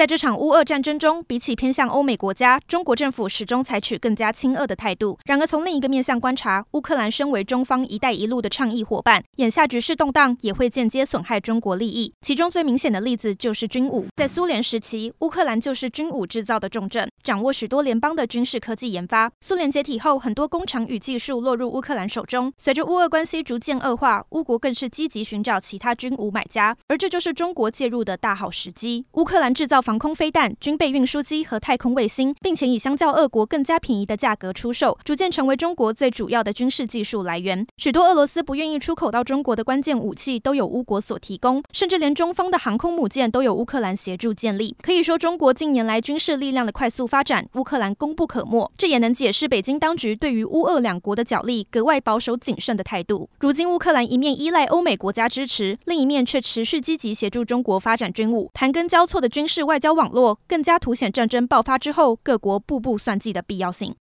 在这场乌俄战争中，比起偏向欧美国家，中国政府始终采取更加亲俄的态度。然而，从另一个面向观察，乌克兰身为中方“一带一路”的倡议伙伴，眼下局势动荡，也会间接损害中国利益。其中最明显的例子就是军武。在苏联时期，乌克兰就是军武制造的重镇，掌握许多联邦的军事科技研发。苏联解体后，很多工厂与技术落入乌克兰手中。随着乌俄关系逐渐恶化，乌国更是积极寻找其他军武买家，而这就是中国介入的大好时机。乌克兰制造。防空飞弹、军备运输机和太空卫星，并且以相较俄国更加便宜的价格出售，逐渐成为中国最主要的军事技术来源。许多俄罗斯不愿意出口到中国的关键武器都有乌国所提供，甚至连中方的航空母舰都有乌克兰协助建立。可以说，中国近年来军事力量的快速发展，乌克兰功不可没。这也能解释北京当局对于乌俄两国的角力格外保守谨慎的态度。如今，乌克兰一面依赖欧美国家支持，另一面却持续积极协助中国发展军务，盘根交错的军事外交网络更加凸显战争爆发之后各国步步算计的必要性。